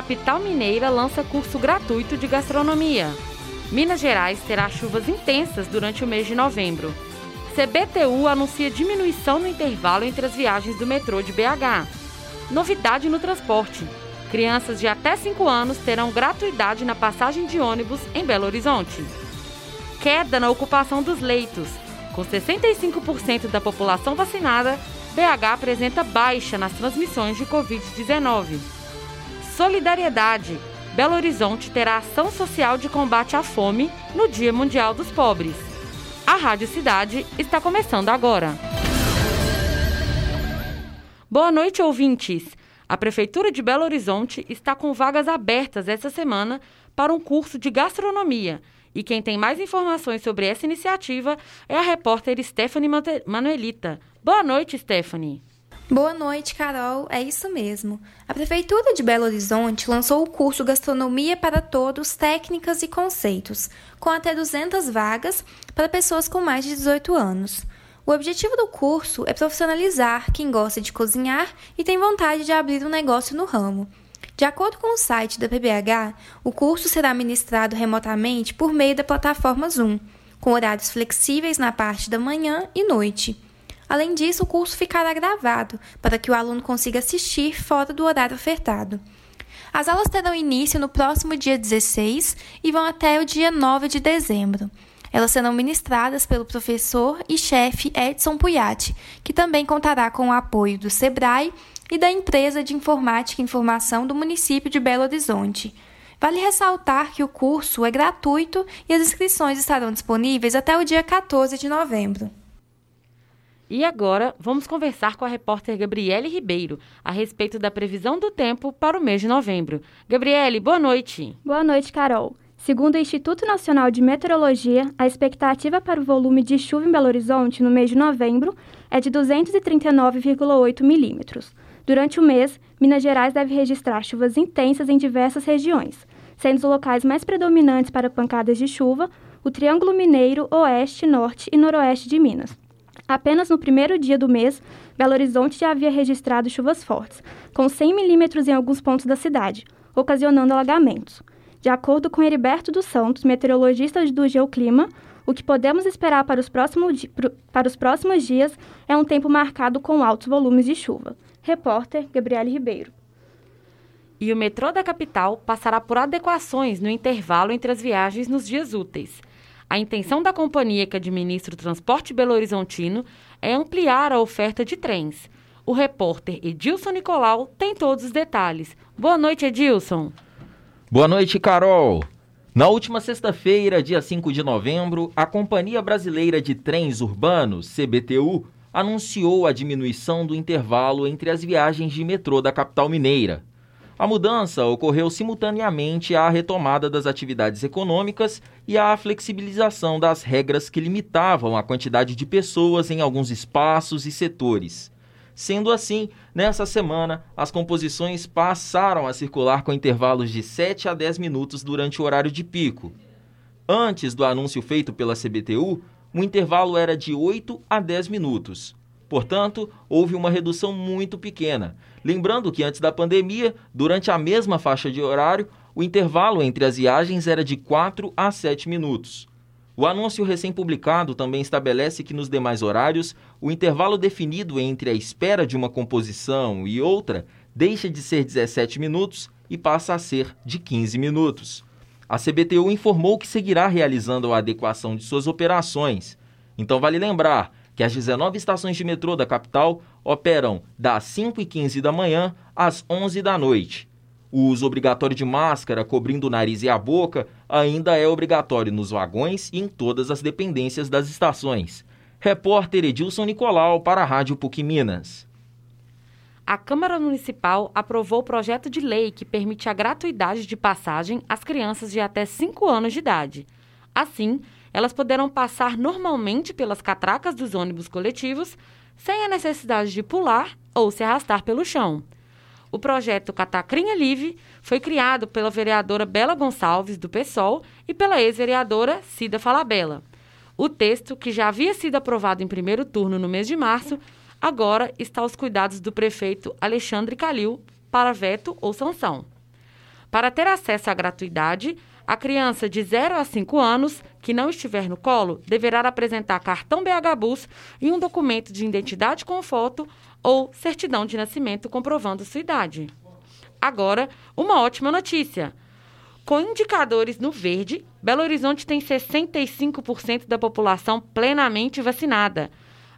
capital mineira lança curso gratuito de gastronomia. Minas Gerais terá chuvas intensas durante o mês de novembro. CBTU anuncia diminuição no intervalo entre as viagens do metrô de BH. Novidade no transporte. Crianças de até 5 anos terão gratuidade na passagem de ônibus em Belo Horizonte. Queda na ocupação dos leitos. Com 65% da população vacinada, BH apresenta baixa nas transmissões de Covid-19. Solidariedade. Belo Horizonte terá ação social de combate à fome no Dia Mundial dos Pobres. A Rádio Cidade está começando agora. Boa noite, ouvintes. A Prefeitura de Belo Horizonte está com vagas abertas essa semana para um curso de gastronomia. E quem tem mais informações sobre essa iniciativa é a repórter Stephanie Manuelita. Boa noite, Stephanie. Boa noite, Carol. É isso mesmo. A Prefeitura de Belo Horizonte lançou o curso Gastronomia para Todos Técnicas e Conceitos, com até 200 vagas para pessoas com mais de 18 anos. O objetivo do curso é profissionalizar quem gosta de cozinhar e tem vontade de abrir um negócio no ramo. De acordo com o site da PBH, o curso será ministrado remotamente por meio da plataforma Zoom, com horários flexíveis na parte da manhã e noite. Além disso, o curso ficará gravado para que o aluno consiga assistir fora do horário ofertado. As aulas terão início no próximo dia 16 e vão até o dia 9 de dezembro. Elas serão ministradas pelo professor e chefe Edson Puyati, que também contará com o apoio do SEBRAE e da Empresa de Informática e Informação do município de Belo Horizonte. Vale ressaltar que o curso é gratuito e as inscrições estarão disponíveis até o dia 14 de novembro. E agora vamos conversar com a repórter Gabriele Ribeiro a respeito da previsão do tempo para o mês de novembro. Gabriele, boa noite. Boa noite, Carol. Segundo o Instituto Nacional de Meteorologia, a expectativa para o volume de chuva em Belo Horizonte no mês de novembro é de 239,8 milímetros. Durante o mês, Minas Gerais deve registrar chuvas intensas em diversas regiões, sendo os locais mais predominantes para pancadas de chuva o Triângulo Mineiro, Oeste, Norte e Noroeste de Minas. Apenas no primeiro dia do mês, Belo Horizonte já havia registrado chuvas fortes, com 100 milímetros em alguns pontos da cidade, ocasionando alagamentos. De acordo com Heriberto dos Santos, meteorologista do Geoclima, o que podemos esperar para os, próximos, para os próximos dias é um tempo marcado com altos volumes de chuva. Repórter Gabriele Ribeiro. E o metrô da capital passará por adequações no intervalo entre as viagens nos dias úteis. A intenção da companhia que administra o transporte belo-horizontino é ampliar a oferta de trens. O repórter Edilson Nicolau tem todos os detalhes. Boa noite, Edilson. Boa noite, Carol. Na última sexta-feira, dia 5 de novembro, a Companhia Brasileira de Trens Urbanos, CBTU, anunciou a diminuição do intervalo entre as viagens de metrô da capital mineira. A mudança ocorreu simultaneamente à retomada das atividades econômicas e à flexibilização das regras que limitavam a quantidade de pessoas em alguns espaços e setores. Sendo assim, nessa semana, as composições passaram a circular com intervalos de 7 a 10 minutos durante o horário de pico. Antes do anúncio feito pela CBTU, o intervalo era de 8 a 10 minutos. Portanto, houve uma redução muito pequena. Lembrando que antes da pandemia, durante a mesma faixa de horário, o intervalo entre as viagens era de 4 a 7 minutos. O anúncio recém-publicado também estabelece que nos demais horários, o intervalo definido entre a espera de uma composição e outra deixa de ser 17 minutos e passa a ser de 15 minutos. A CBTU informou que seguirá realizando a adequação de suas operações. Então vale lembrar que as 19 estações de metrô da capital operam das 5h15 da manhã às 11 da noite o uso obrigatório de máscara cobrindo o nariz e a boca ainda é obrigatório nos vagões e em todas as dependências das estações. Repórter Edilson Nicolau para a Rádio PUC Minas. A Câmara Municipal aprovou o projeto de lei que permite a gratuidade de passagem às crianças de até 5 anos de idade. Assim, elas poderão passar normalmente pelas catracas dos ônibus coletivos sem a necessidade de pular ou se arrastar pelo chão. O projeto Catacrinha Livre foi criado pela vereadora Bela Gonçalves, do PSOL, e pela ex-vereadora Cida Falabella. O texto, que já havia sido aprovado em primeiro turno no mês de março, agora está aos cuidados do prefeito Alexandre Calil para veto ou sanção. Para ter acesso à gratuidade, a criança de 0 a 5 anos que não estiver no colo deverá apresentar cartão BH Bus e um documento de identidade com foto ou certidão de nascimento comprovando sua idade. Agora, uma ótima notícia. Com indicadores no verde, Belo Horizonte tem 65% da população plenamente vacinada.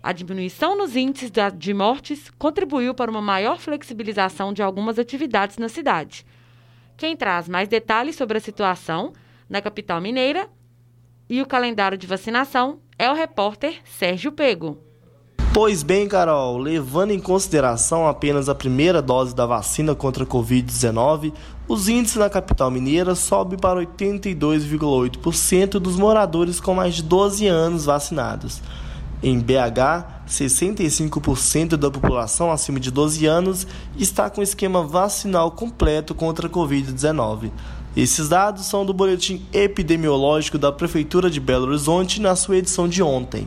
A diminuição nos índices de mortes contribuiu para uma maior flexibilização de algumas atividades na cidade. Quem traz mais detalhes sobre a situação na capital mineira e o calendário de vacinação é o repórter Sérgio Pego. Pois bem, Carol, levando em consideração apenas a primeira dose da vacina contra a Covid-19, os índices na capital mineira sobem para 82,8% dos moradores com mais de 12 anos vacinados. Em BH, 65% da população acima de 12 anos está com esquema vacinal completo contra a Covid-19. Esses dados são do boletim epidemiológico da Prefeitura de Belo Horizonte na sua edição de ontem.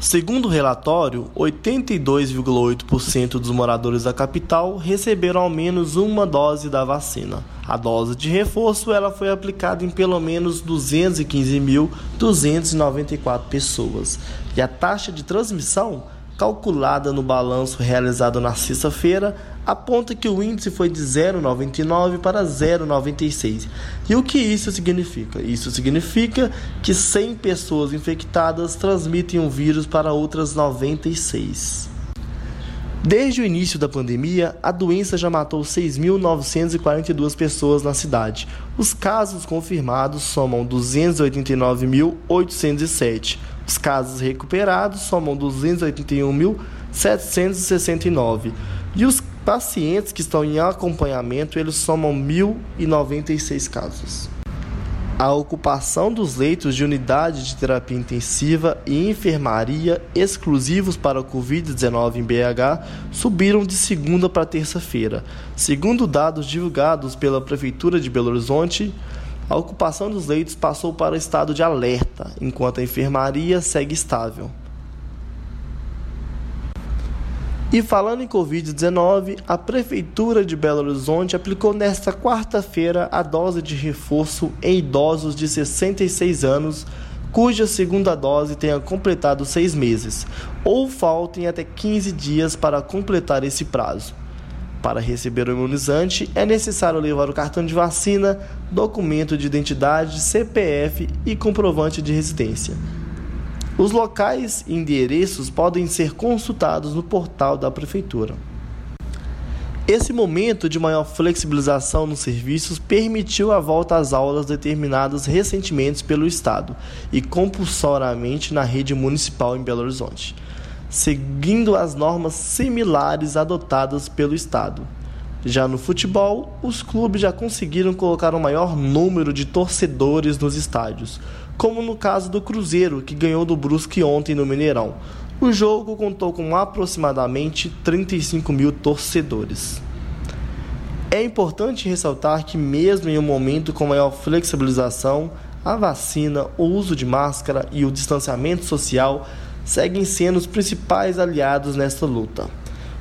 Segundo o relatório, 82,8% dos moradores da capital receberam ao menos uma dose da vacina. A dose de reforço ela foi aplicada em pelo menos 215.294 pessoas. E a taxa de transmissão calculada no balanço realizado na sexta-feira, aponta que o índice foi de 0,99 para 0,96. E o que isso significa? Isso significa que 100 pessoas infectadas transmitem o vírus para outras 96. Desde o início da pandemia, a doença já matou 6.942 pessoas na cidade. Os casos confirmados somam 289.807. Os casos recuperados somam 281.769. E os pacientes que estão em acompanhamento, eles somam 1.096 casos. A ocupação dos leitos de unidade de terapia intensiva e enfermaria exclusivos para a Covid-19 em BH subiram de segunda para terça-feira. Segundo dados divulgados pela Prefeitura de Belo Horizonte, a ocupação dos leitos passou para o estado de alerta, enquanto a enfermaria segue estável. E falando em Covid-19, a Prefeitura de Belo Horizonte aplicou nesta quarta-feira a dose de reforço em idosos de 66 anos, cuja segunda dose tenha completado seis meses, ou faltem até 15 dias para completar esse prazo. Para receber o imunizante, é necessário levar o cartão de vacina, documento de identidade, CPF e comprovante de residência. Os locais e endereços podem ser consultados no portal da Prefeitura. Esse momento de maior flexibilização nos serviços permitiu a volta às aulas determinadas recentemente pelo Estado e compulsoriamente na rede municipal em Belo Horizonte seguindo as normas similares adotadas pelo Estado. Já no futebol, os clubes já conseguiram colocar um maior número de torcedores nos estádios, como no caso do Cruzeiro, que ganhou do Brusque ontem no Mineirão. O jogo contou com aproximadamente 35 mil torcedores. É importante ressaltar que, mesmo em um momento com maior flexibilização, a vacina, o uso de máscara e o distanciamento social seguem sendo os principais aliados nesta luta.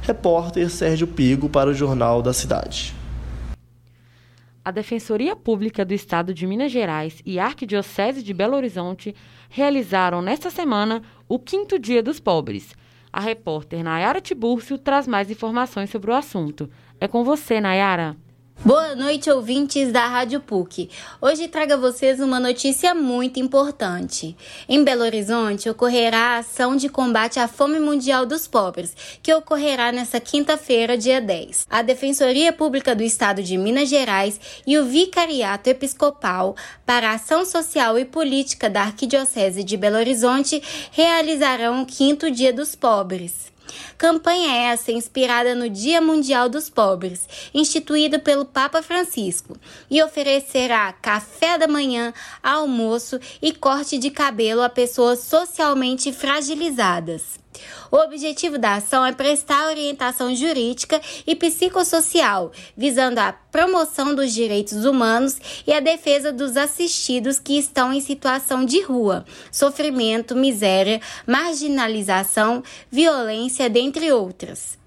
Repórter Sérgio Pigo para o Jornal da Cidade. A Defensoria Pública do Estado de Minas Gerais e a Arquidiocese de Belo Horizonte realizaram nesta semana o quinto Dia dos Pobres. A repórter Nayara Tibúrcio traz mais informações sobre o assunto. É com você, Nayara. Boa noite, ouvintes da Rádio PUC. Hoje trago a vocês uma notícia muito importante. Em Belo Horizonte ocorrerá a ação de combate à fome mundial dos pobres, que ocorrerá nesta quinta-feira, dia 10. A Defensoria Pública do Estado de Minas Gerais e o Vicariato Episcopal para a Ação Social e Política da Arquidiocese de Belo Horizonte realizarão o quinto Dia dos Pobres. Campanha essa inspirada no Dia Mundial dos Pobres, instituído pelo Papa Francisco, e oferecerá café da manhã, almoço e corte de cabelo a pessoas socialmente fragilizadas. O objetivo da ação é prestar orientação jurídica e psicossocial, visando a promoção dos direitos humanos e a defesa dos assistidos que estão em situação de rua, sofrimento, miséria, marginalização, violência, dentre outras.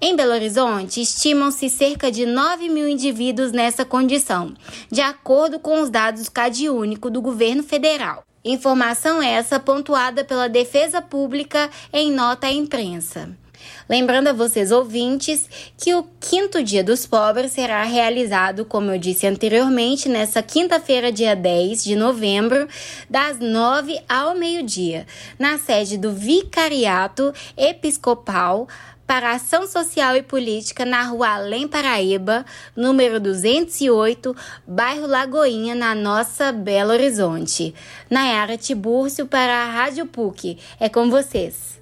Em Belo Horizonte, estimam-se cerca de 9 mil indivíduos nessa condição, de acordo com os dados CadÚnico do governo federal. Informação essa pontuada pela Defesa Pública em nota à imprensa. Lembrando a vocês ouvintes que o quinto dia dos pobres será realizado, como eu disse anteriormente, nessa quinta-feira, dia 10 de novembro, das 9 ao meio-dia, na sede do Vicariato Episcopal para Ação Social e Política na Rua Além Paraíba, número 208, bairro Lagoinha, na nossa Belo Horizonte. Nayara Tibúrcio para a Rádio PUC. É com vocês.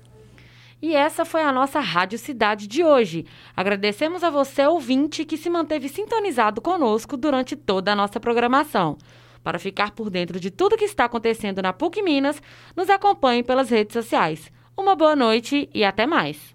E essa foi a nossa Rádio Cidade de hoje. Agradecemos a você, ouvinte, que se manteve sintonizado conosco durante toda a nossa programação. Para ficar por dentro de tudo que está acontecendo na PUC Minas, nos acompanhe pelas redes sociais. Uma boa noite e até mais.